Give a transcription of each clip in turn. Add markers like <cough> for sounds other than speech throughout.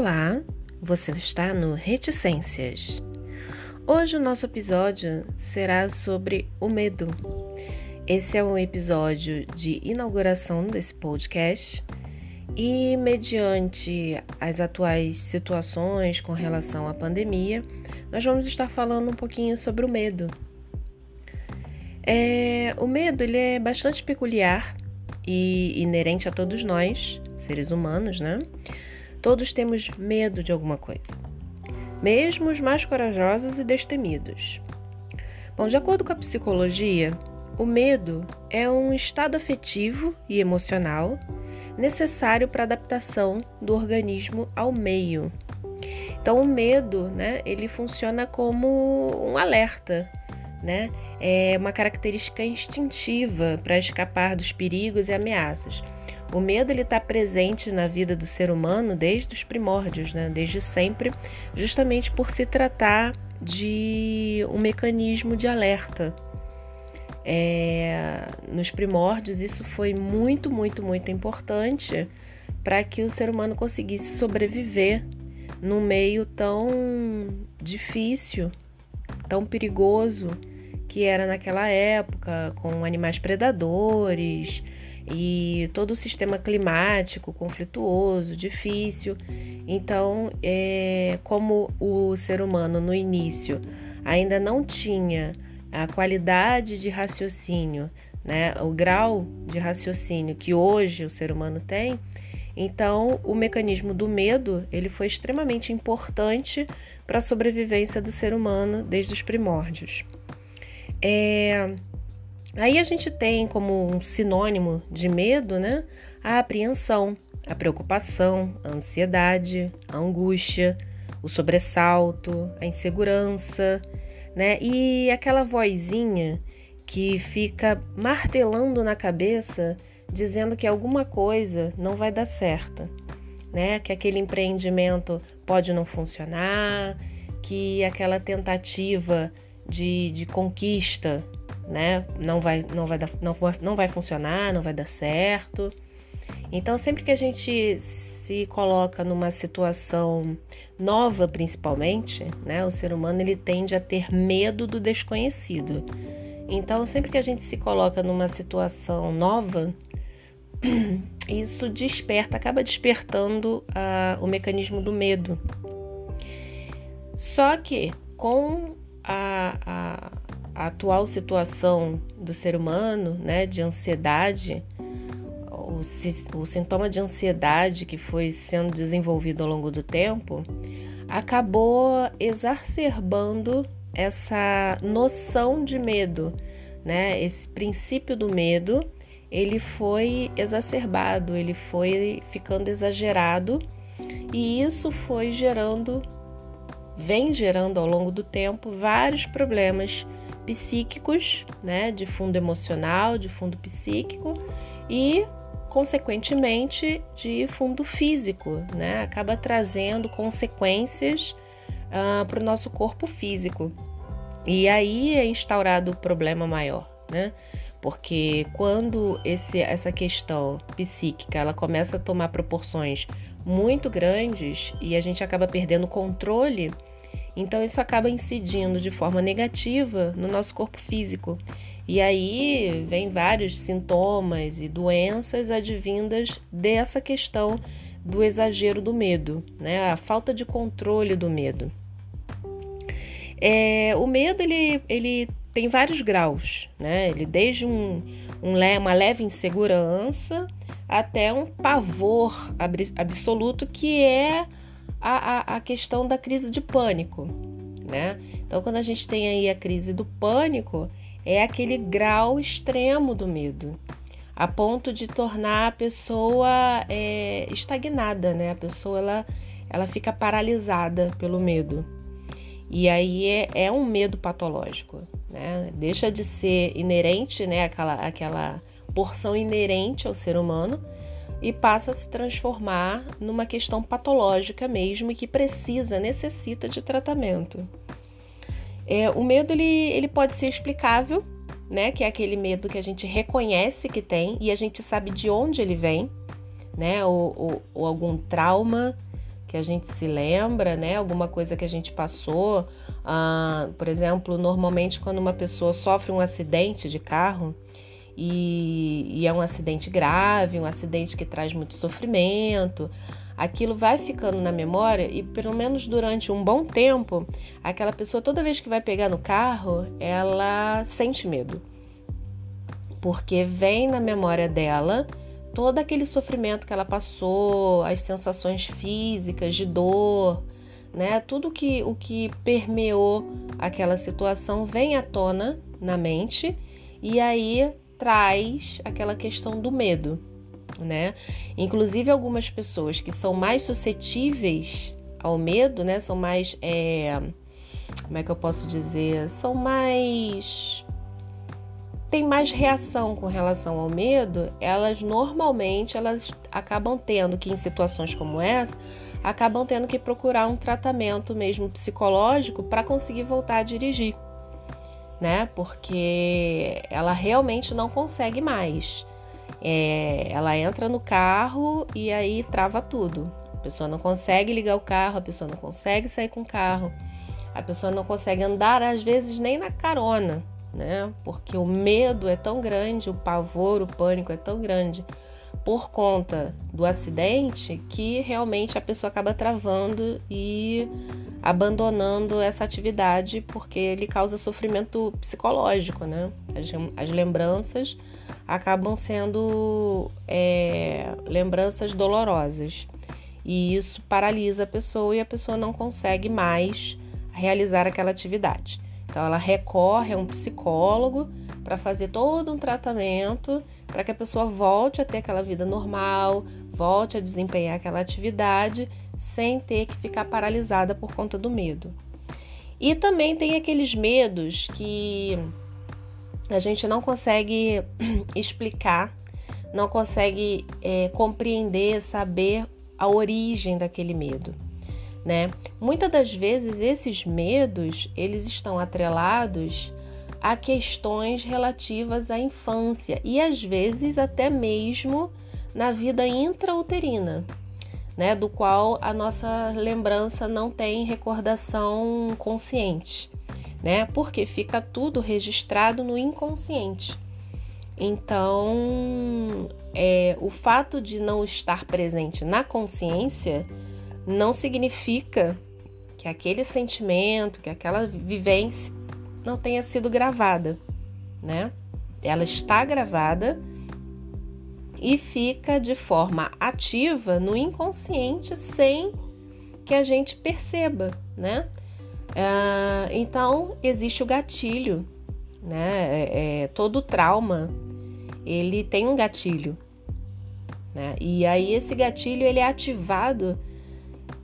Olá, você está no Reticências. Hoje o nosso episódio será sobre o medo. Esse é um episódio de inauguração desse podcast e, mediante as atuais situações com relação à pandemia, nós vamos estar falando um pouquinho sobre o medo. É, o medo ele é bastante peculiar e inerente a todos nós, seres humanos, né? Todos temos medo de alguma coisa, mesmo os mais corajosos e destemidos. Bom, de acordo com a psicologia, o medo é um estado afetivo e emocional necessário para a adaptação do organismo ao meio. Então, o medo, né, ele funciona como um alerta, né? É uma característica instintiva para escapar dos perigos e ameaças. O medo ele está presente na vida do ser humano desde os primórdios, né? desde sempre, justamente por se tratar de um mecanismo de alerta. É, nos primórdios, isso foi muito, muito, muito importante para que o ser humano conseguisse sobreviver num meio tão difícil, tão perigoso que era naquela época, com animais predadores, e todo o sistema climático conflituoso, difícil. Então, é, como o ser humano no início ainda não tinha a qualidade de raciocínio, né, o grau de raciocínio que hoje o ser humano tem, então o mecanismo do medo ele foi extremamente importante para a sobrevivência do ser humano desde os primórdios. É, Aí a gente tem como um sinônimo de medo, né? A apreensão, a preocupação, a ansiedade, a angústia, o sobressalto, a insegurança, né? E aquela vozinha que fica martelando na cabeça dizendo que alguma coisa não vai dar certo, né? Que aquele empreendimento pode não funcionar, que aquela tentativa de, de conquista né? Não vai, não vai, dar, não, não vai funcionar, não vai dar certo. Então, sempre que a gente se coloca numa situação nova, principalmente, né? O ser humano ele tende a ter medo do desconhecido. Então, sempre que a gente se coloca numa situação nova, <clears throat> isso desperta, acaba despertando uh, o mecanismo do medo. Só que com a, a, a atual situação do ser humano, né, de ansiedade, o, o sintoma de ansiedade que foi sendo desenvolvido ao longo do tempo, acabou exacerbando essa noção de medo, né? Esse princípio do medo, ele foi exacerbado, ele foi ficando exagerado e isso foi gerando, vem gerando ao longo do tempo vários problemas psíquicos, né, de fundo emocional, de fundo psíquico e consequentemente de fundo físico, né? Acaba trazendo consequências uh, para o nosso corpo físico. E aí é instaurado o problema maior, né? Porque quando esse, essa questão psíquica ela começa a tomar proporções muito grandes e a gente acaba perdendo o controle então isso acaba incidindo de forma negativa no nosso corpo físico. E aí vem vários sintomas e doenças advindas dessa questão do exagero do medo, né? A falta de controle do medo. É, o medo ele, ele tem vários graus, né? Ele desde um, um, uma leve insegurança até um pavor absoluto que é a, a, a questão da crise de pânico, né? Então, quando a gente tem aí a crise do pânico, é aquele grau extremo do medo, a ponto de tornar a pessoa é, estagnada, né? A pessoa ela, ela fica paralisada pelo medo. E aí é, é um medo patológico, né? Deixa de ser inerente, né? Aquela, aquela porção inerente ao ser humano e passa a se transformar numa questão patológica mesmo e que precisa, necessita de tratamento. É, o medo ele, ele pode ser explicável, né? Que é aquele medo que a gente reconhece que tem e a gente sabe de onde ele vem, né? Ou, ou, ou algum trauma que a gente se lembra, né? Alguma coisa que a gente passou. Ah, por exemplo, normalmente quando uma pessoa sofre um acidente de carro e, e é um acidente grave, um acidente que traz muito sofrimento, aquilo vai ficando na memória e pelo menos durante um bom tempo, aquela pessoa toda vez que vai pegar no carro, ela sente medo. Porque vem na memória dela todo aquele sofrimento que ela passou, as sensações físicas de dor, né? Tudo que o que permeou aquela situação vem à tona na mente e aí traz aquela questão do medo, né? Inclusive algumas pessoas que são mais suscetíveis ao medo, né? São mais, é, como é que eu posso dizer? São mais tem mais reação com relação ao medo, elas normalmente elas acabam tendo que em situações como essa, acabam tendo que procurar um tratamento mesmo psicológico para conseguir voltar a dirigir, né? Porque ela realmente não consegue mais. É, ela entra no carro e aí trava tudo. A pessoa não consegue ligar o carro, a pessoa não consegue sair com o carro, a pessoa não consegue andar às vezes nem na carona, né? Porque o medo é tão grande, o pavor, o pânico é tão grande por conta do acidente que realmente a pessoa acaba travando e abandonando essa atividade porque ele causa sofrimento psicológico, né? As, as lembranças acabam sendo é, lembranças dolorosas e isso paralisa a pessoa e a pessoa não consegue mais realizar aquela atividade. Então, ela recorre a um psicólogo para fazer todo um tratamento para que a pessoa volte a ter aquela vida normal, volte a desempenhar aquela atividade sem ter que ficar paralisada por conta do medo. E também tem aqueles medos que a gente não consegue <clears throat> explicar, não consegue é, compreender, saber a origem daquele medo né? Muitas das vezes esses medos, eles estão atrelados a questões relativas à infância e às vezes até mesmo na vida intrauterina, né, do qual a nossa lembrança não tem recordação consciente, né? Porque fica tudo registrado no inconsciente. Então, é, o fato de não estar presente na consciência não significa que aquele sentimento, que aquela vivência não tenha sido gravada, né? Ela está gravada e fica de forma ativa no inconsciente sem que a gente perceba, né? Uh, então existe o gatilho, né? É, é, todo trauma ele tem um gatilho, né? E aí esse gatilho ele é ativado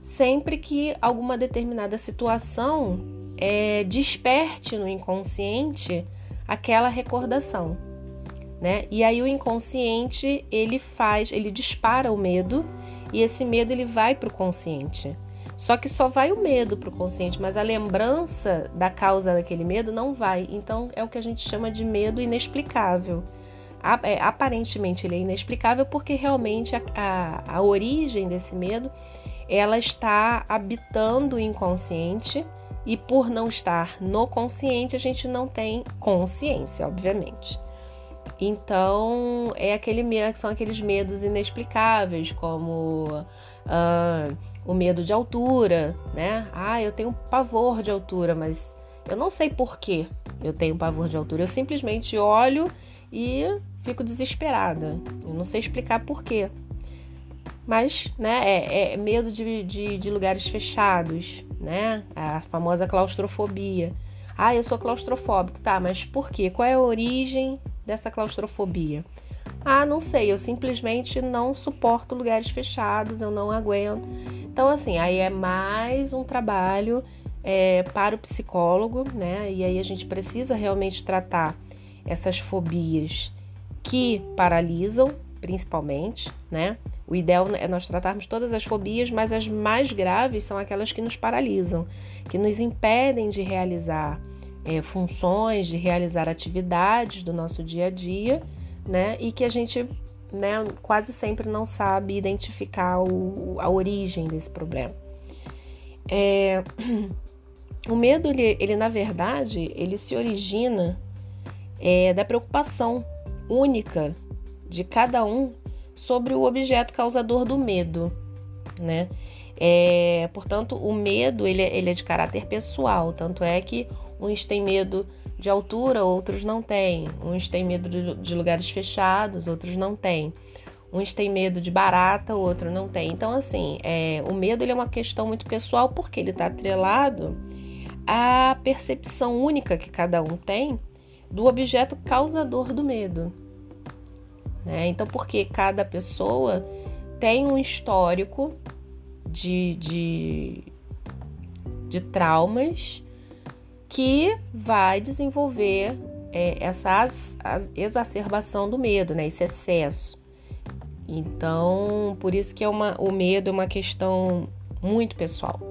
sempre que alguma determinada situação é, desperte no inconsciente aquela recordação, né? E aí o inconsciente ele faz, ele dispara o medo e esse medo ele vai para o consciente. Só que só vai o medo para o consciente, mas a lembrança da causa daquele medo não vai. Então é o que a gente chama de medo inexplicável. É, aparentemente ele é inexplicável porque realmente a, a, a origem desse medo ela está habitando o inconsciente e por não estar no consciente, a gente não tem consciência, obviamente. Então, é aquele são aqueles medos inexplicáveis, como uh, o medo de altura, né? Ah, eu tenho pavor de altura, mas eu não sei por que eu tenho pavor de altura. Eu simplesmente olho e fico desesperada. Eu não sei explicar por quê mas né, é, é medo de, de, de, lugares fechados, né? A famosa claustrofobia. Ah, eu sou claustrofóbico, tá, mas por quê? Qual é a origem dessa claustrofobia? Ah, não sei, eu simplesmente não suporto lugares fechados, eu não aguento. Então, assim, aí é mais um trabalho é, para o psicólogo, né? E aí a gente precisa realmente tratar essas fobias que paralisam, principalmente, né? O ideal é nós tratarmos todas as fobias, mas as mais graves são aquelas que nos paralisam, que nos impedem de realizar é, funções, de realizar atividades do nosso dia a dia, né? E que a gente né, quase sempre não sabe identificar o, a origem desse problema. É, <clears throat> o medo, ele, ele, na verdade, ele se origina é, da preocupação única de cada um sobre o objeto causador do medo, né? É, portanto, o medo ele, é, ele é de caráter pessoal, tanto é que uns têm medo de altura, outros não têm. Uns têm medo de, de lugares fechados, outros não têm. Uns têm medo de barata, outro não tem. Então, assim, é, o medo ele é uma questão muito pessoal porque ele está atrelado à percepção única que cada um tem do objeto causador do medo. Né? Então, porque cada pessoa tem um histórico de, de, de traumas que vai desenvolver é, essa as, as exacerbação do medo, né? esse excesso. Então, por isso que é uma, o medo é uma questão muito pessoal.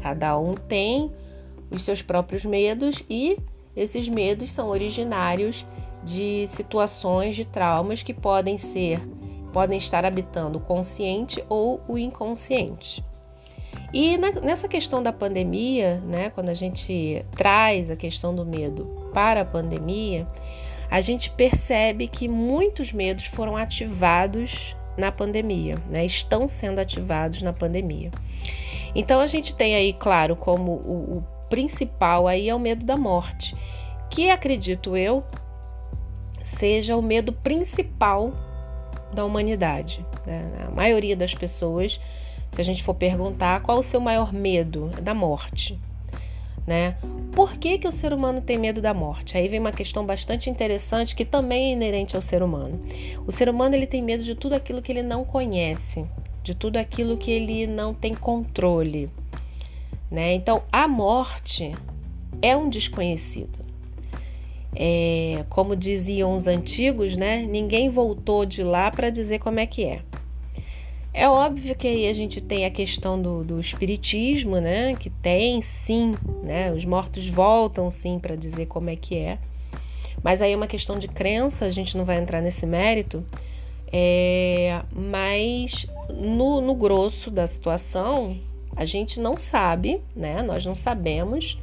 Cada um tem os seus próprios medos e esses medos são originários de situações de traumas que podem ser, podem estar habitando o consciente ou o inconsciente. E nessa questão da pandemia, né, quando a gente traz a questão do medo para a pandemia, a gente percebe que muitos medos foram ativados na pandemia, né, estão sendo ativados na pandemia. Então a gente tem aí, claro, como o, o principal aí é o medo da morte, que acredito eu seja o medo principal da humanidade. Né? A maioria das pessoas se a gente for perguntar qual o seu maior medo da morte, né? Por que, que o ser humano tem medo da morte? Aí vem uma questão bastante interessante que também é inerente ao ser humano. O ser humano ele tem medo de tudo aquilo que ele não conhece, de tudo aquilo que ele não tem controle, né? Então a morte é um desconhecido. É, como diziam os antigos, né? Ninguém voltou de lá para dizer como é que é. É óbvio que aí a gente tem a questão do, do espiritismo, né? Que tem sim, né? Os mortos voltam sim para dizer como é que é. Mas aí é uma questão de crença, a gente não vai entrar nesse mérito. É, mas no, no grosso da situação, a gente não sabe, né? Nós não sabemos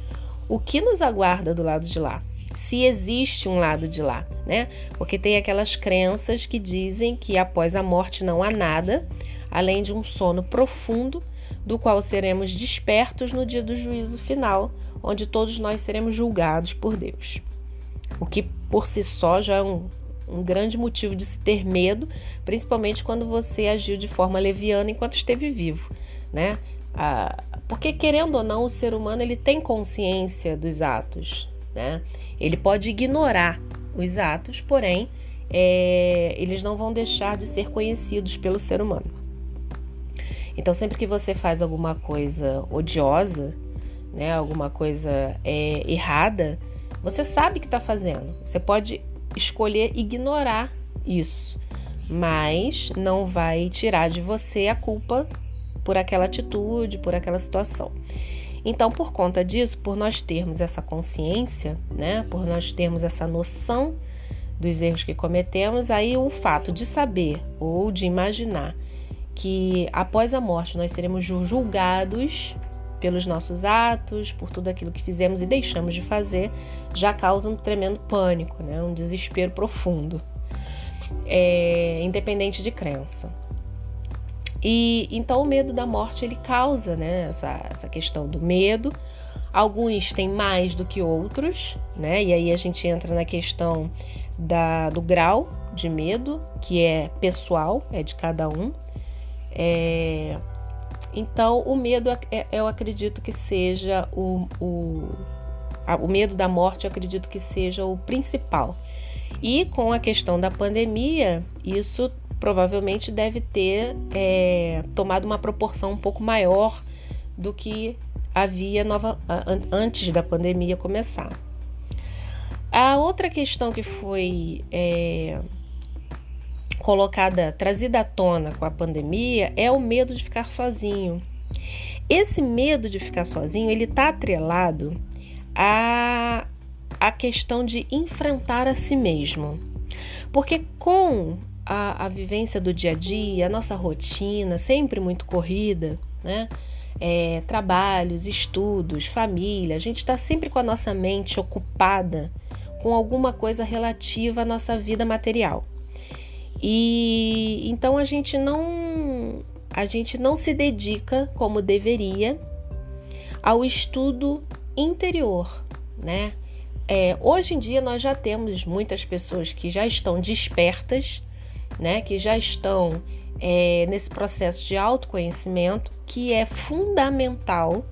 o que nos aguarda do lado de lá. Se existe um lado de lá, né? Porque tem aquelas crenças que dizem que após a morte não há nada, além de um sono profundo, do qual seremos despertos no dia do juízo final, onde todos nós seremos julgados por Deus. O que por si só já é um, um grande motivo de se ter medo, principalmente quando você agiu de forma leviana enquanto esteve vivo, né? Ah, porque querendo ou não, o ser humano ele tem consciência dos atos, né? Ele pode ignorar os atos, porém é, eles não vão deixar de ser conhecidos pelo ser humano. Então, sempre que você faz alguma coisa odiosa, né, alguma coisa é, errada, você sabe que está fazendo. Você pode escolher ignorar isso, mas não vai tirar de você a culpa por aquela atitude, por aquela situação. Então, por conta disso, por nós termos essa consciência, né, por nós termos essa noção dos erros que cometemos, aí o fato de saber ou de imaginar que após a morte nós seremos julgados pelos nossos atos, por tudo aquilo que fizemos e deixamos de fazer, já causa um tremendo pânico, né? um desespero profundo, é, independente de crença. E então o medo da morte ele causa né, essa, essa questão do medo. Alguns têm mais do que outros, né? E aí a gente entra na questão da, do grau de medo, que é pessoal, é de cada um. É, então, o medo, é, é, eu acredito que seja o, o, o medo da morte, eu acredito que seja o principal. E com a questão da pandemia, isso provavelmente deve ter é, tomado uma proporção um pouco maior do que havia nova, antes da pandemia começar. A outra questão que foi é, colocada, trazida à tona com a pandemia é o medo de ficar sozinho. Esse medo de ficar sozinho, ele está atrelado à, à questão de enfrentar a si mesmo. Porque com a, a vivência do dia a dia, a nossa rotina, sempre muito corrida, né? É, trabalhos, estudos, família, a gente está sempre com a nossa mente ocupada com alguma coisa relativa à nossa vida material. E então a gente não a gente não se dedica como deveria ao estudo interior, né? É, hoje em dia nós já temos muitas pessoas que já estão despertas, né? Que já estão é, nesse processo de autoconhecimento que é fundamental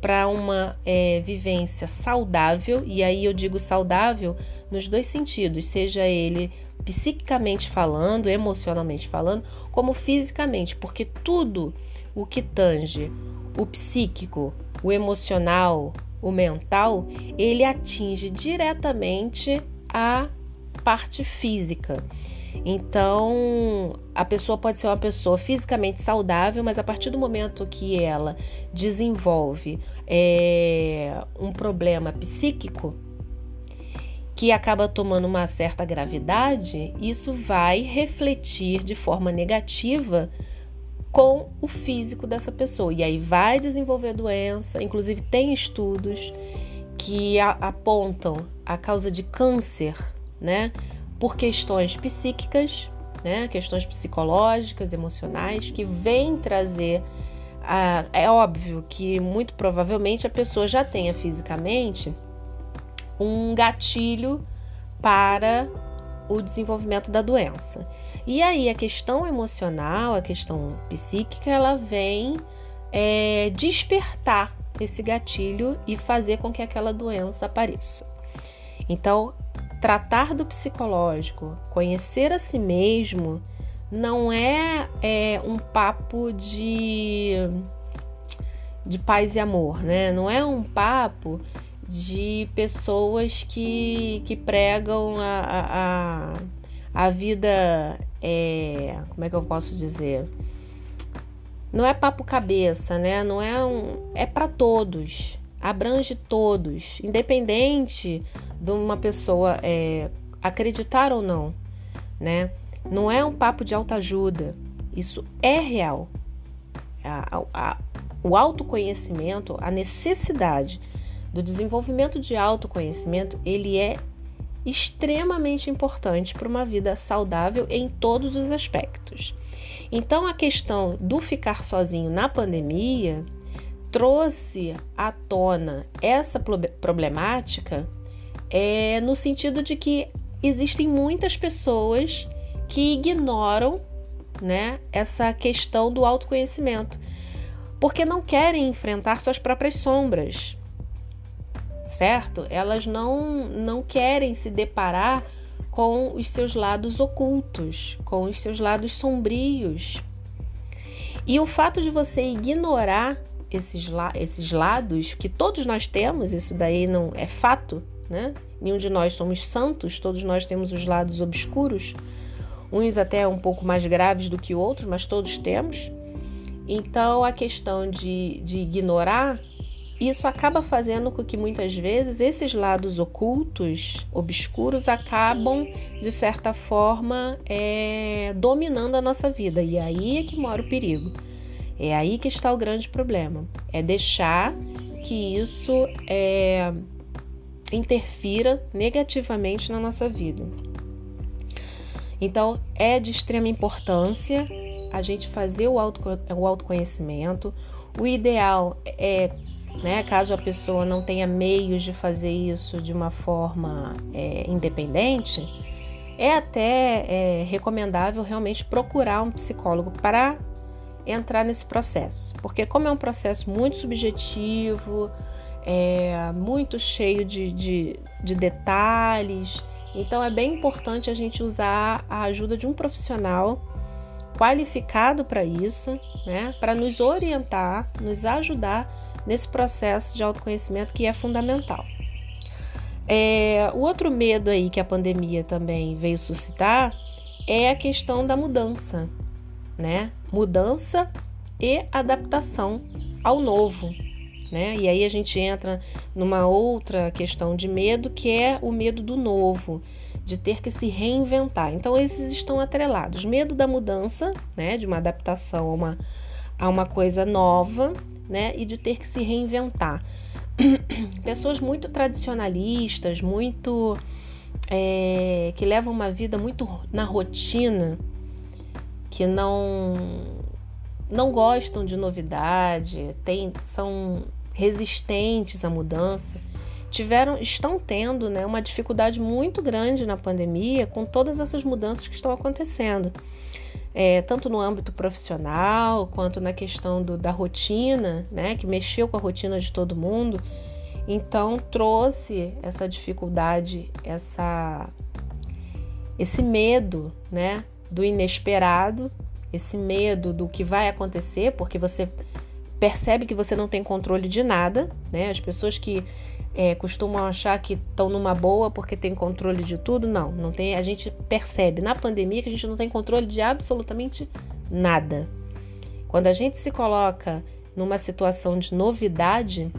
para uma é, vivência saudável, e aí eu digo saudável nos dois sentidos, seja ele psiquicamente falando, emocionalmente falando, como fisicamente, porque tudo o que tange o psíquico, o emocional, o mental, ele atinge diretamente a parte física. Então, a pessoa pode ser uma pessoa fisicamente saudável, mas a partir do momento que ela desenvolve é, um problema psíquico que acaba tomando uma certa gravidade, isso vai refletir de forma negativa com o físico dessa pessoa. E aí vai desenvolver doença. Inclusive, tem estudos que apontam a causa de câncer, né? Por questões psíquicas, né, questões psicológicas, emocionais, que vêm trazer. A, é óbvio que muito provavelmente a pessoa já tenha fisicamente um gatilho para o desenvolvimento da doença. E aí a questão emocional, a questão psíquica, ela vem é, despertar esse gatilho e fazer com que aquela doença apareça. Então, tratar do psicológico, conhecer a si mesmo, não é, é um papo de, de paz e amor, né? Não é um papo de pessoas que, que pregam a, a, a vida. É, como é que eu posso dizer? Não é papo cabeça, né? Não é um. É para todos, abrange todos, independente de uma pessoa é, acreditar ou não, né? Não é um papo de autoajuda, isso é real. A, a, o autoconhecimento, a necessidade do desenvolvimento de autoconhecimento, ele é extremamente importante para uma vida saudável em todos os aspectos. Então, a questão do ficar sozinho na pandemia trouxe à tona essa problemática é, no sentido de que existem muitas pessoas que ignoram né, essa questão do autoconhecimento, porque não querem enfrentar suas próprias sombras, certo? Elas não, não querem se deparar com os seus lados ocultos, com os seus lados sombrios. E o fato de você ignorar esses, la esses lados, que todos nós temos, isso daí não é fato, né? Nenhum de nós somos santos, todos nós temos os lados obscuros, uns até um pouco mais graves do que outros, mas todos temos. Então, a questão de, de ignorar, isso acaba fazendo com que muitas vezes esses lados ocultos, obscuros, acabam, de certa forma, é, dominando a nossa vida. E aí é que mora o perigo. É aí que está o grande problema. É deixar que isso é, interfira negativamente na nossa vida. Então, é de extrema importância a gente fazer o, auto, o autoconhecimento. O ideal é, né, caso a pessoa não tenha meios de fazer isso de uma forma é, independente, é até é, recomendável realmente procurar um psicólogo para entrar nesse processo, porque como é um processo muito subjetivo, é muito cheio de, de, de detalhes. Então é bem importante a gente usar a ajuda de um profissional qualificado para isso, né, para nos orientar, nos ajudar nesse processo de autoconhecimento que é fundamental. É, o outro medo aí que a pandemia também veio suscitar é a questão da mudança, né? Mudança e adaptação ao novo, né? E aí a gente entra numa outra questão de medo, que é o medo do novo, de ter que se reinventar. Então, esses estão atrelados. Medo da mudança, né, de uma adaptação a uma, a uma coisa nova, né, e de ter que se reinventar. <clears throat> Pessoas muito tradicionalistas, muito. É, que levam uma vida muito na rotina, que não não gostam de novidade, tem, são resistentes à mudança tiveram, estão tendo né, uma dificuldade muito grande na pandemia com todas essas mudanças que estão acontecendo. É, tanto no âmbito profissional quanto na questão do, da rotina, né, que mexeu com a rotina de todo mundo. Então trouxe essa dificuldade, essa, esse medo, né, do inesperado, esse medo do que vai acontecer, porque você percebe que você não tem controle de nada, né? As pessoas que é, costumam achar que estão numa boa porque tem controle de tudo. Não, não tem. A gente percebe na pandemia que a gente não tem controle de absolutamente nada. Quando a gente se coloca numa situação de novidade,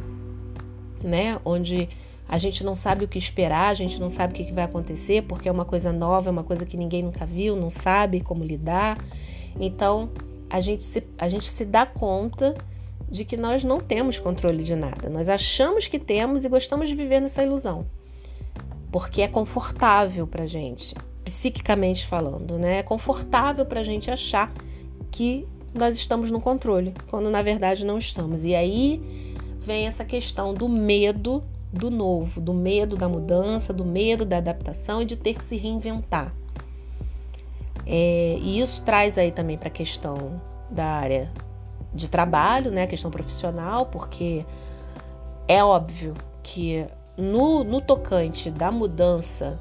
né, onde a gente não sabe o que esperar, a gente não sabe o que vai acontecer, porque é uma coisa nova, é uma coisa que ninguém nunca viu, não sabe como lidar. Então, a gente se, a gente se dá conta de que nós não temos controle de nada. Nós achamos que temos e gostamos de viver nessa ilusão. Porque é confortável pra gente, psiquicamente falando, né? É confortável pra gente achar que nós estamos no controle, quando na verdade não estamos. E aí vem essa questão do medo do novo, do medo da mudança, do medo da adaptação e de ter que se reinventar. É, e isso traz aí também para a questão da área de trabalho, né, questão profissional, porque é óbvio que no, no tocante da mudança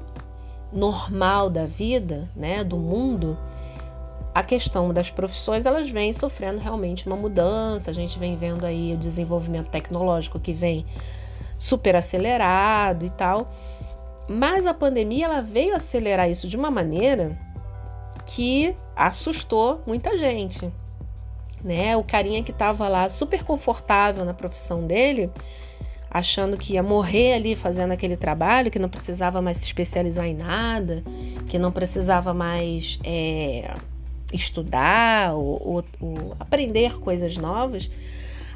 normal da vida, né, do mundo, a questão das profissões elas vêm sofrendo realmente uma mudança. A gente vem vendo aí o desenvolvimento tecnológico que vem super acelerado e tal. Mas a pandemia ela veio acelerar isso de uma maneira que assustou muita gente né? O carinha que estava lá super confortável na profissão dele, achando que ia morrer ali fazendo aquele trabalho, que não precisava mais se especializar em nada, que não precisava mais é, estudar ou, ou, ou aprender coisas novas,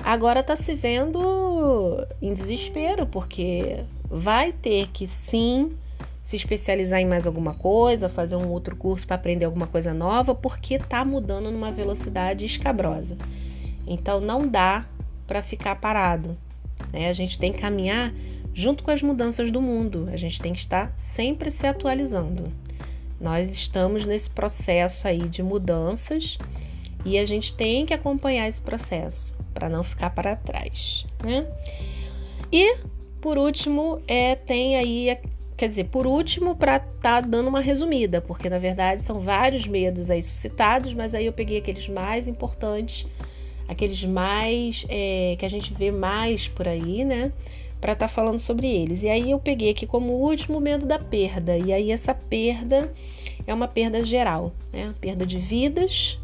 agora está se vendo em desespero, porque vai ter que sim se especializar em mais alguma coisa, fazer um outro curso para aprender alguma coisa nova, porque está mudando numa velocidade escabrosa. Então não dá para ficar parado. Né? A gente tem que caminhar junto com as mudanças do mundo. A gente tem que estar sempre se atualizando. Nós estamos nesse processo aí de mudanças e a gente tem que acompanhar esse processo para não ficar para trás, né? E por último, é, tem aí Quer dizer, por último, para estar tá dando uma resumida, porque na verdade são vários medos aí suscitados, mas aí eu peguei aqueles mais importantes, aqueles mais é, que a gente vê mais por aí, né? Para estar tá falando sobre eles. E aí eu peguei aqui como último o medo da perda. E aí essa perda é uma perda geral, né? Perda de vidas,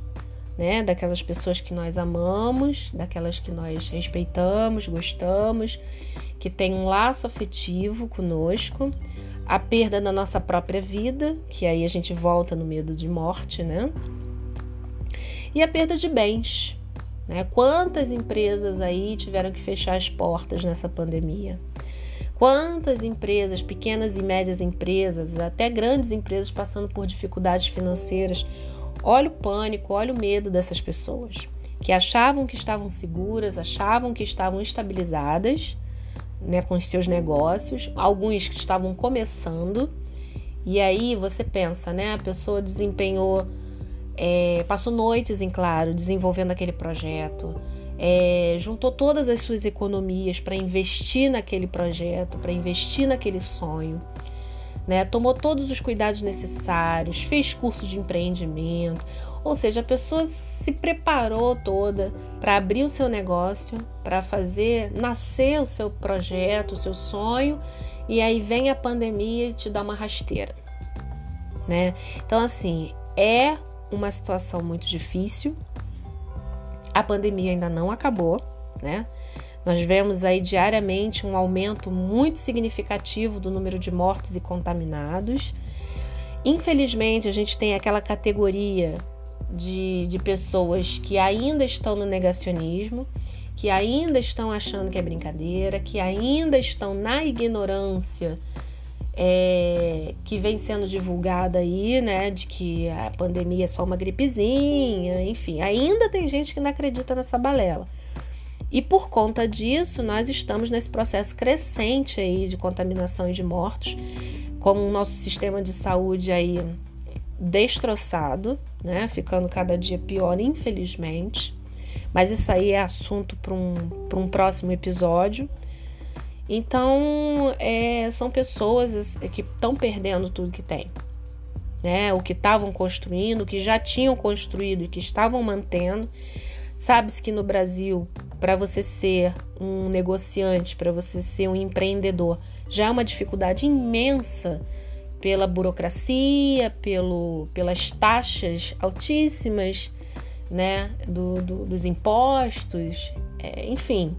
né? Daquelas pessoas que nós amamos, daquelas que nós respeitamos, gostamos, que tem um laço afetivo conosco a perda da nossa própria vida, que aí a gente volta no medo de morte, né? E a perda de bens, né? Quantas empresas aí tiveram que fechar as portas nessa pandemia? Quantas empresas, pequenas e médias empresas, até grandes empresas passando por dificuldades financeiras? Olha o pânico, olha o medo dessas pessoas que achavam que estavam seguras, achavam que estavam estabilizadas né, com os seus negócios, alguns que estavam começando. E aí você pensa, né? A pessoa desempenhou, é, passou noites em claro desenvolvendo aquele projeto, é, juntou todas as suas economias para investir naquele projeto, para investir naquele sonho. Né? Tomou todos os cuidados necessários, fez curso de empreendimento, ou seja, a pessoa se preparou toda para abrir o seu negócio, para fazer nascer o seu projeto, o seu sonho, e aí vem a pandemia e te dá uma rasteira, né? Então assim, é uma situação muito difícil. A pandemia ainda não acabou, né? Nós vemos aí diariamente um aumento muito significativo do número de mortos e contaminados. Infelizmente, a gente tem aquela categoria de, de pessoas que ainda estão no negacionismo, que ainda estão achando que é brincadeira, que ainda estão na ignorância é, que vem sendo divulgada aí, né, de que a pandemia é só uma gripezinha, enfim, ainda tem gente que não acredita nessa balela. E por conta disso, nós estamos nesse processo crescente aí de contaminação e de mortos, com o nosso sistema de saúde aí destroçado, né, ficando cada dia pior, infelizmente. Mas isso aí é assunto para um, um próximo episódio. Então, é, são pessoas que estão perdendo tudo que tem. Né? O que estavam construindo, o que já tinham construído e que estavam mantendo. Sabe-se que no Brasil, para você ser um negociante, para você ser um empreendedor, já é uma dificuldade imensa pela burocracia, pelo, pelas taxas altíssimas né, do, do dos impostos, é, enfim.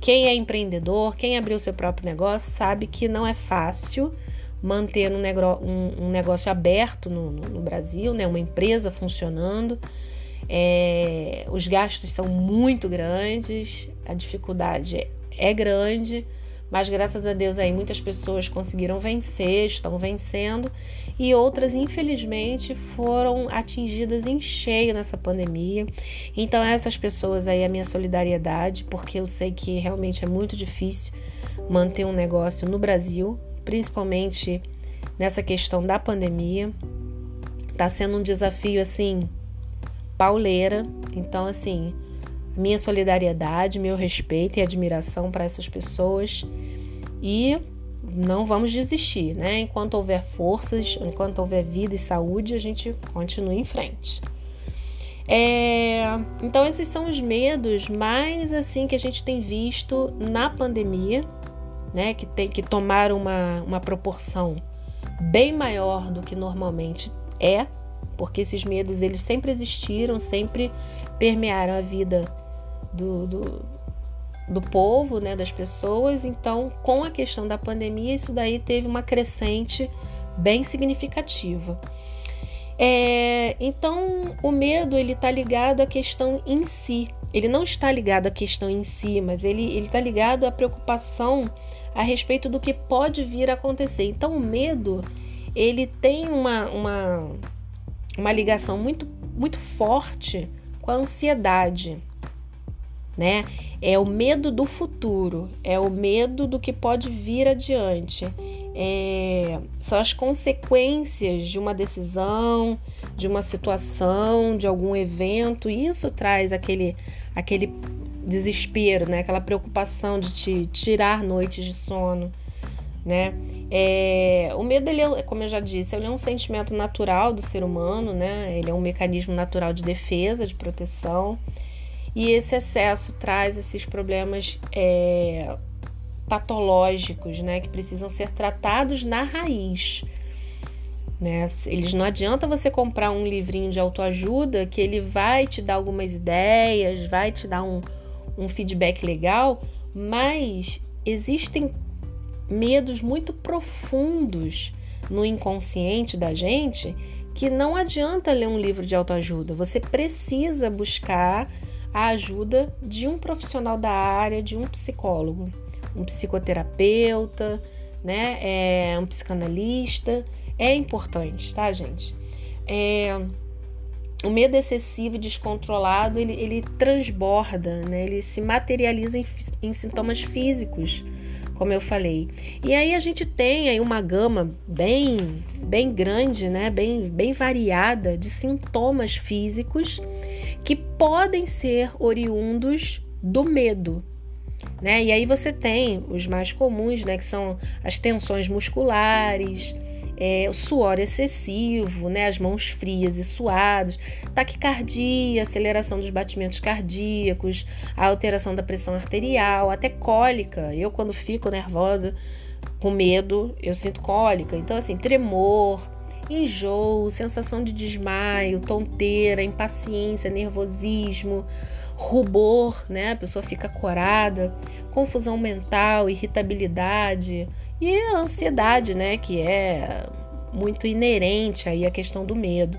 Quem é empreendedor, quem abriu seu próprio negócio, sabe que não é fácil manter um, negócio, um, um negócio aberto no, no, no, Brasil, né? uma empresa funcionando. É, os gastos são muito grandes, a dificuldade é, é grande. Mas graças a Deus aí muitas pessoas conseguiram vencer, estão vencendo e outras infelizmente foram atingidas em cheio nessa pandemia. Então essas pessoas aí a minha solidariedade, porque eu sei que realmente é muito difícil manter um negócio no Brasil, principalmente nessa questão da pandemia. Tá sendo um desafio assim pauleira. Então assim, minha solidariedade, meu respeito e admiração para essas pessoas e não vamos desistir, né? Enquanto houver forças, enquanto houver vida e saúde, a gente continua em frente. É, então esses são os medos mais assim que a gente tem visto na pandemia, né? Que tem que tomar uma, uma proporção bem maior do que normalmente é, porque esses medos eles sempre existiram, sempre permearam a vida do, do, do povo, né, das pessoas. Então, com a questão da pandemia, isso daí teve uma crescente bem significativa. É, então, o medo ele está ligado à questão em si. Ele não está ligado à questão em si, mas ele está ligado à preocupação a respeito do que pode vir a acontecer. Então, o medo ele tem uma, uma, uma ligação muito, muito forte com a ansiedade né? É o medo do futuro, é o medo do que pode vir adiante. É, são as consequências de uma decisão, de uma situação, de algum evento. Isso traz aquele, aquele desespero, né? Aquela preocupação de te tirar noites de sono, né? É, o medo, ele é, como eu já disse, ele é um sentimento natural do ser humano, né? Ele é um mecanismo natural de defesa, de proteção. E esse excesso traz esses problemas é, patológicos, né, que precisam ser tratados na raiz. Né? Eles não adianta você comprar um livrinho de autoajuda que ele vai te dar algumas ideias, vai te dar um, um feedback legal, mas existem medos muito profundos no inconsciente da gente que não adianta ler um livro de autoajuda. Você precisa buscar a ajuda de um profissional da área, de um psicólogo, um psicoterapeuta, né? É, um psicanalista. É importante, tá, gente? É, o medo excessivo e descontrolado ele, ele transborda, né? ele se materializa em, em sintomas físicos como eu falei. E aí a gente tem aí uma gama bem bem grande, né, bem bem variada de sintomas físicos que podem ser oriundos do medo. Né? E aí você tem os mais comuns, né, que são as tensões musculares, é, o suor excessivo, né, as mãos frias e suadas, taquicardia, aceleração dos batimentos cardíacos, a alteração da pressão arterial, até cólica. Eu, quando fico nervosa, com medo, eu sinto cólica. Então, assim, tremor, enjoo, sensação de desmaio, tonteira, impaciência, nervosismo, rubor, né? A pessoa fica corada, confusão mental, irritabilidade e a ansiedade, né, que é muito inerente aí à questão do medo.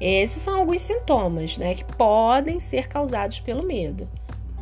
Esses são alguns sintomas, né, que podem ser causados pelo medo.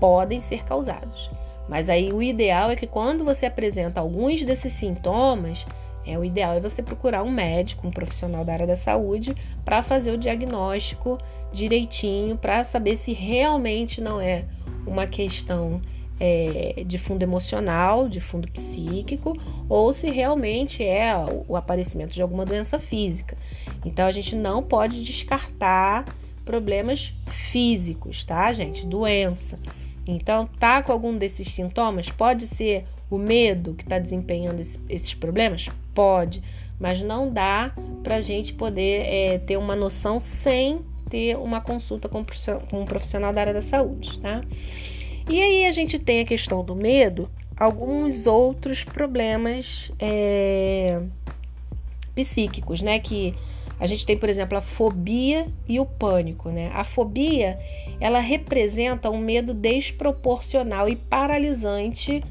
Podem ser causados. Mas aí o ideal é que quando você apresenta alguns desses sintomas, é o ideal é você procurar um médico, um profissional da área da saúde, para fazer o diagnóstico direitinho, para saber se realmente não é uma questão é, de fundo emocional, de fundo psíquico, ou se realmente é o aparecimento de alguma doença física. Então a gente não pode descartar problemas físicos, tá, gente? Doença. Então, tá com algum desses sintomas? Pode ser o medo que está desempenhando esse, esses problemas? Pode, mas não dá para a gente poder é, ter uma noção sem ter uma consulta com um profissional da área da saúde, tá? E aí a gente tem a questão do medo, alguns outros problemas é, psíquicos, né? Que a gente tem, por exemplo, a fobia e o pânico, né? A fobia, ela representa um medo desproporcional e paralisante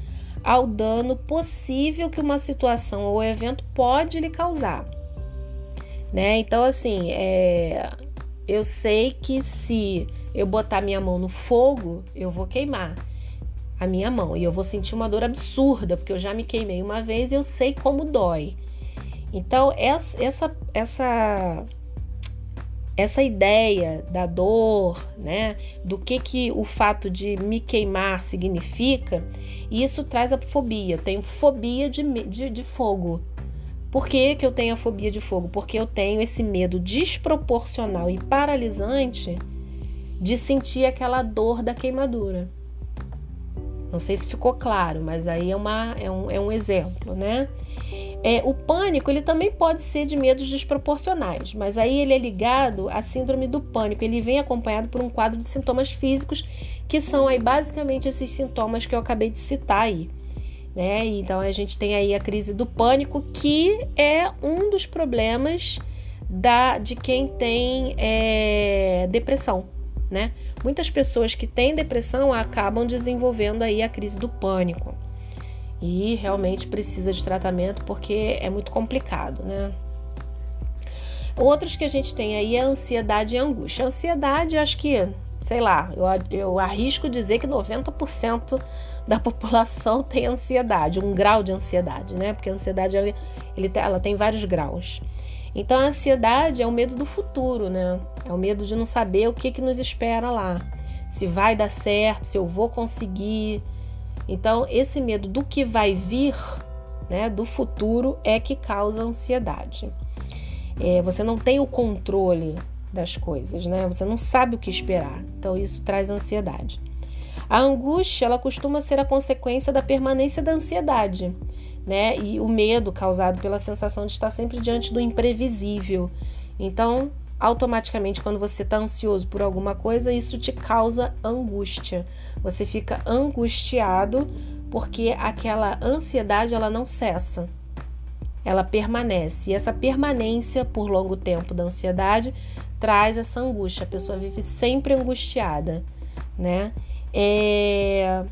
ao dano possível que uma situação ou evento pode lhe causar, né? Então, assim, é, eu sei que se eu botar minha mão no fogo, eu vou queimar a minha mão e eu vou sentir uma dor absurda, porque eu já me queimei uma vez e eu sei como dói. Então, essa, essa, essa, essa ideia da dor, né, do que, que o fato de me queimar significa, isso traz a fobia. Tenho fobia de, de, de fogo. Por que, que eu tenho a fobia de fogo? Porque eu tenho esse medo desproporcional e paralisante de sentir aquela dor da queimadura. Não sei se ficou claro, mas aí é, uma, é, um, é um exemplo, né? É, o pânico ele também pode ser de medos desproporcionais, mas aí ele é ligado à síndrome do pânico. Ele vem acompanhado por um quadro de sintomas físicos que são aí basicamente esses sintomas que eu acabei de citar aí. Né? Então a gente tem aí a crise do pânico, que é um dos problemas da, de quem tem é, depressão né? Muitas pessoas que têm depressão acabam desenvolvendo aí a crise do pânico. E realmente precisa de tratamento porque é muito complicado, né? Outros que a gente tem aí é a ansiedade e a angústia. A ansiedade, acho que, sei lá, eu, eu arrisco dizer que 90% da <laughs> população tem ansiedade, um grau de ansiedade, né? Porque a ansiedade ela, ela tem vários graus. Então a ansiedade é o medo do futuro, né? É o medo de não saber o que, que nos espera lá. Se vai dar certo, se eu vou conseguir. Então, esse medo do que vai vir, né, do futuro, é que causa ansiedade. É, você não tem o controle das coisas, né? Você não sabe o que esperar. Então, isso traz ansiedade. A angústia, ela costuma ser a consequência da permanência da ansiedade né? E o medo causado pela sensação de estar sempre diante do imprevisível. Então, automaticamente, quando você está ansioso por alguma coisa, isso te causa angústia. Você fica angustiado porque aquela ansiedade ela não cessa. Ela permanece. E essa permanência por longo tempo da ansiedade traz essa angústia. A pessoa vive sempre angustiada, né? É...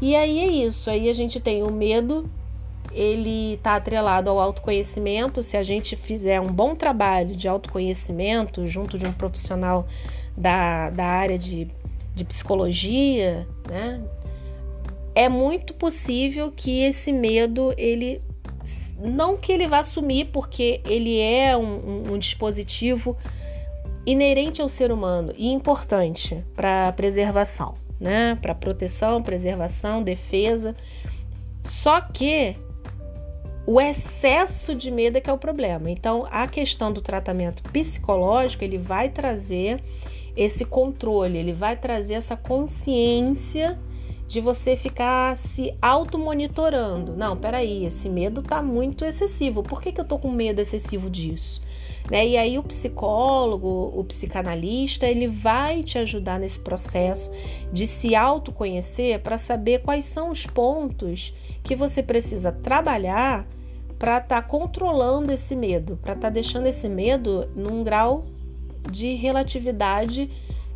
E aí é isso. Aí a gente tem o medo ele está atrelado ao autoconhecimento. Se a gente fizer um bom trabalho de autoconhecimento junto de um profissional da, da área de, de psicologia, né, é muito possível que esse medo ele não que ele vá sumir, porque ele é um, um, um dispositivo inerente ao ser humano e importante para preservação, né? Para proteção, preservação, defesa. Só que o excesso de medo é que é o problema. Então, a questão do tratamento psicológico, ele vai trazer esse controle, ele vai trazer essa consciência de você ficar se auto-monitorando. Não, peraí, esse medo tá muito excessivo. Por que, que eu tô com medo excessivo disso? Né? E aí o psicólogo, o psicanalista, ele vai te ajudar nesse processo de se autoconhecer para saber quais são os pontos que você precisa trabalhar para estar tá controlando esse medo, para estar tá deixando esse medo num grau de relatividade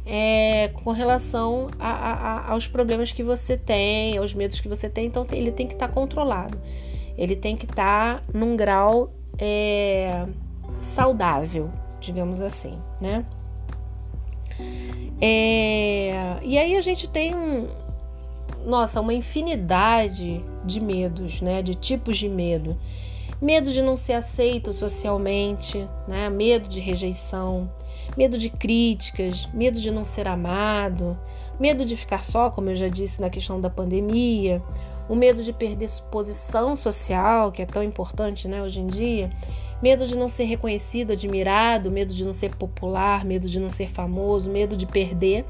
é, com relação a, a, aos problemas que você tem, aos medos que você tem. Então, ele tem que estar tá controlado, ele tem que estar tá num grau é, saudável, digamos assim, né? É, e aí a gente tem um, nossa, uma infinidade de medos, né? De tipos de medo. Medo de não ser aceito socialmente, né? Medo de rejeição, medo de críticas, medo de não ser amado, medo de ficar só, como eu já disse na questão da pandemia, o medo de perder posição social, que é tão importante, né, hoje em dia, medo de não ser reconhecido, admirado, medo de não ser popular, medo de não ser famoso, medo de perder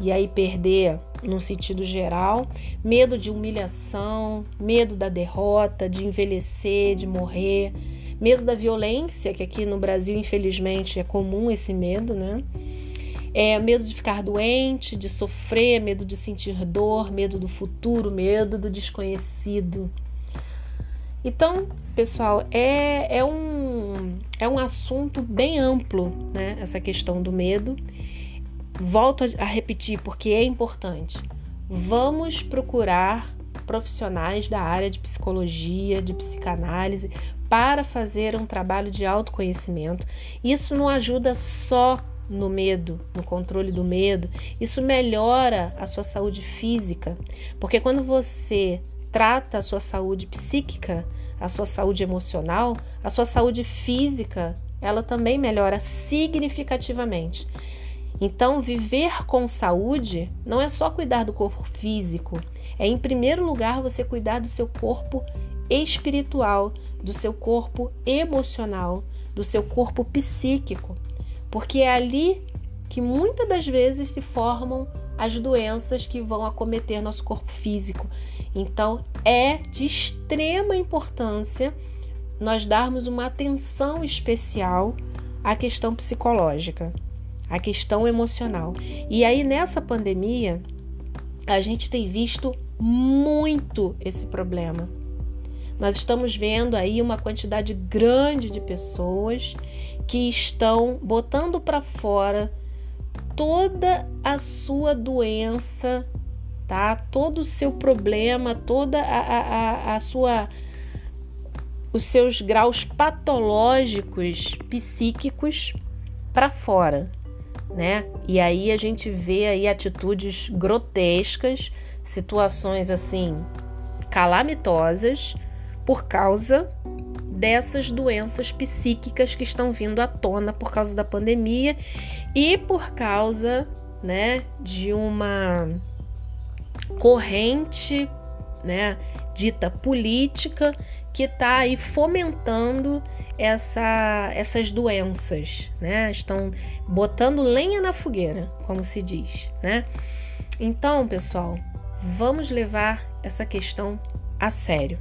e aí perder no sentido geral, medo de humilhação, medo da derrota, de envelhecer, de morrer, medo da violência, que aqui no Brasil, infelizmente, é comum esse medo, né? É, medo de ficar doente, de sofrer, medo de sentir dor, medo do futuro, medo do desconhecido. Então, pessoal, é, é, um, é um assunto bem amplo, né? Essa questão do medo. Volto a repetir porque é importante. Vamos procurar profissionais da área de psicologia, de psicanálise, para fazer um trabalho de autoconhecimento. Isso não ajuda só no medo, no controle do medo, isso melhora a sua saúde física, porque quando você trata a sua saúde psíquica, a sua saúde emocional, a sua saúde física, ela também melhora significativamente. Então, viver com saúde não é só cuidar do corpo físico, é em primeiro lugar você cuidar do seu corpo espiritual, do seu corpo emocional, do seu corpo psíquico, porque é ali que muitas das vezes se formam as doenças que vão acometer nosso corpo físico. Então, é de extrema importância nós darmos uma atenção especial à questão psicológica a questão emocional. E aí nessa pandemia, a gente tem visto muito esse problema. Nós estamos vendo aí uma quantidade grande de pessoas que estão botando para fora toda a sua doença, tá? Todo o seu problema, toda a, a, a sua os seus graus patológicos psíquicos para fora né? E aí a gente vê aí atitudes grotescas, situações assim calamitosas por causa dessas doenças psíquicas que estão vindo à tona por causa da pandemia e por causa, né, de uma corrente, né, dita política que está aí fomentando essa, essas doenças, né? Estão botando lenha na fogueira, como se diz, né? Então, pessoal, vamos levar essa questão a sério,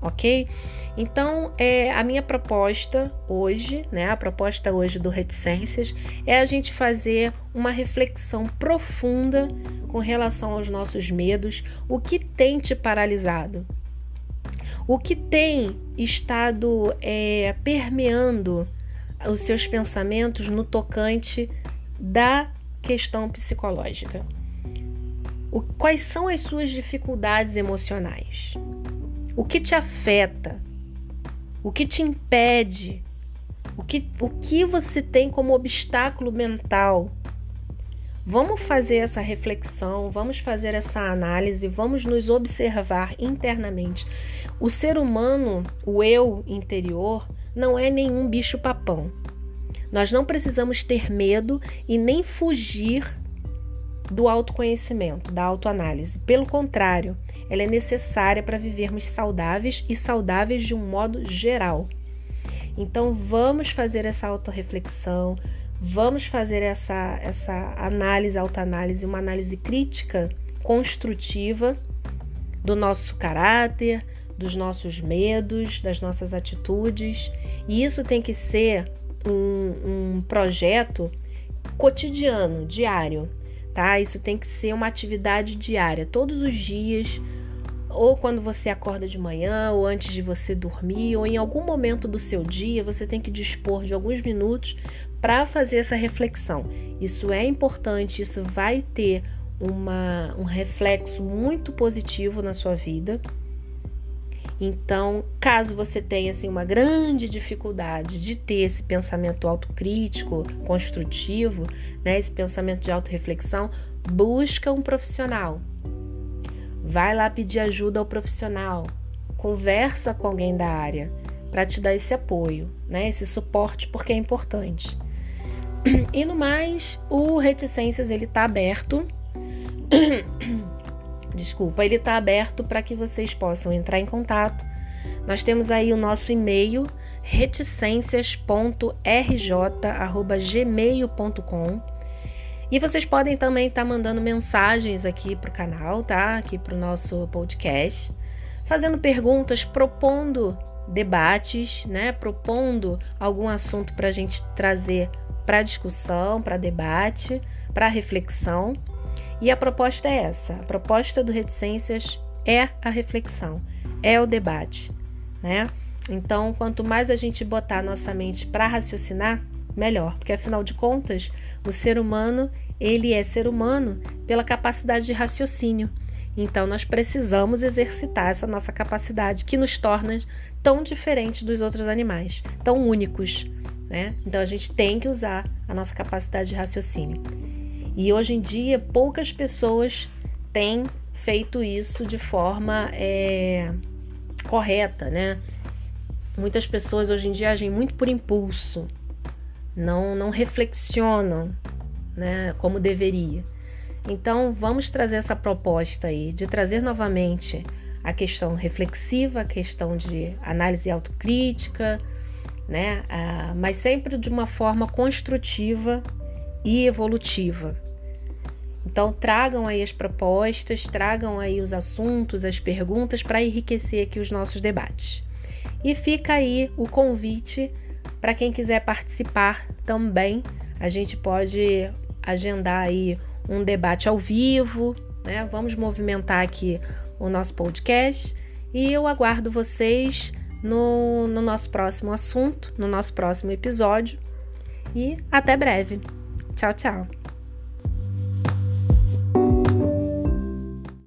ok? Então, é, a minha proposta hoje, né? A proposta hoje do Reticências é a gente fazer uma reflexão profunda com relação aos nossos medos, o que tem te paralisado, o que tem estado é, permeando os seus pensamentos no tocante da questão psicológica? O, quais são as suas dificuldades emocionais? O que te afeta? O que te impede? O que, o que você tem como obstáculo mental Vamos fazer essa reflexão, vamos fazer essa análise, vamos nos observar internamente. O ser humano, o eu interior, não é nenhum bicho-papão. Nós não precisamos ter medo e nem fugir do autoconhecimento, da autoanálise. Pelo contrário, ela é necessária para vivermos saudáveis e saudáveis de um modo geral. Então, vamos fazer essa autorreflexão, Vamos fazer essa, essa análise, autoanálise, uma análise crítica, construtiva do nosso caráter, dos nossos medos, das nossas atitudes. E isso tem que ser um, um projeto cotidiano, diário, tá? Isso tem que ser uma atividade diária, todos os dias, ou quando você acorda de manhã, ou antes de você dormir, ou em algum momento do seu dia, você tem que dispor de alguns minutos para fazer essa reflexão. Isso é importante, isso vai ter uma, um reflexo muito positivo na sua vida. Então, caso você tenha assim uma grande dificuldade de ter esse pensamento autocrítico, construtivo, né, esse pensamento de autorreflexão, busca um profissional. Vai lá pedir ajuda ao profissional. Conversa com alguém da área para te dar esse apoio, né, esse suporte, porque é importante. E no mais, o Reticências ele tá aberto. <coughs> Desculpa, ele tá aberto para que vocês possam entrar em contato. Nós temos aí o nosso e-mail reticências.rj@gmail.com. E vocês podem também estar tá mandando mensagens aqui para o canal, tá? Aqui para o nosso podcast, fazendo perguntas, propondo debates, né? Propondo algum assunto para a gente trazer para discussão, para debate, para reflexão. E a proposta é essa: a proposta do Reticências é a reflexão, é o debate, né? Então, quanto mais a gente botar nossa mente para raciocinar, melhor, porque afinal de contas, o ser humano, ele é ser humano pela capacidade de raciocínio. Então, nós precisamos exercitar essa nossa capacidade que nos torna tão diferentes dos outros animais, tão únicos, né? Então, a gente tem que usar a nossa capacidade de raciocínio. E hoje em dia, poucas pessoas têm feito isso de forma é, correta, né? Muitas pessoas hoje em dia agem muito por impulso, não, não reflexionam né, como deveria. Então, vamos trazer essa proposta aí de trazer novamente a questão reflexiva, a questão de análise autocrítica, né? Mas sempre de uma forma construtiva e evolutiva. Então, tragam aí as propostas, tragam aí os assuntos, as perguntas para enriquecer aqui os nossos debates. E fica aí o convite para quem quiser participar também. A gente pode agendar aí um debate ao vivo, né? Vamos movimentar aqui o nosso podcast e eu aguardo vocês no, no nosso próximo assunto, no nosso próximo episódio. E até breve. Tchau, tchau.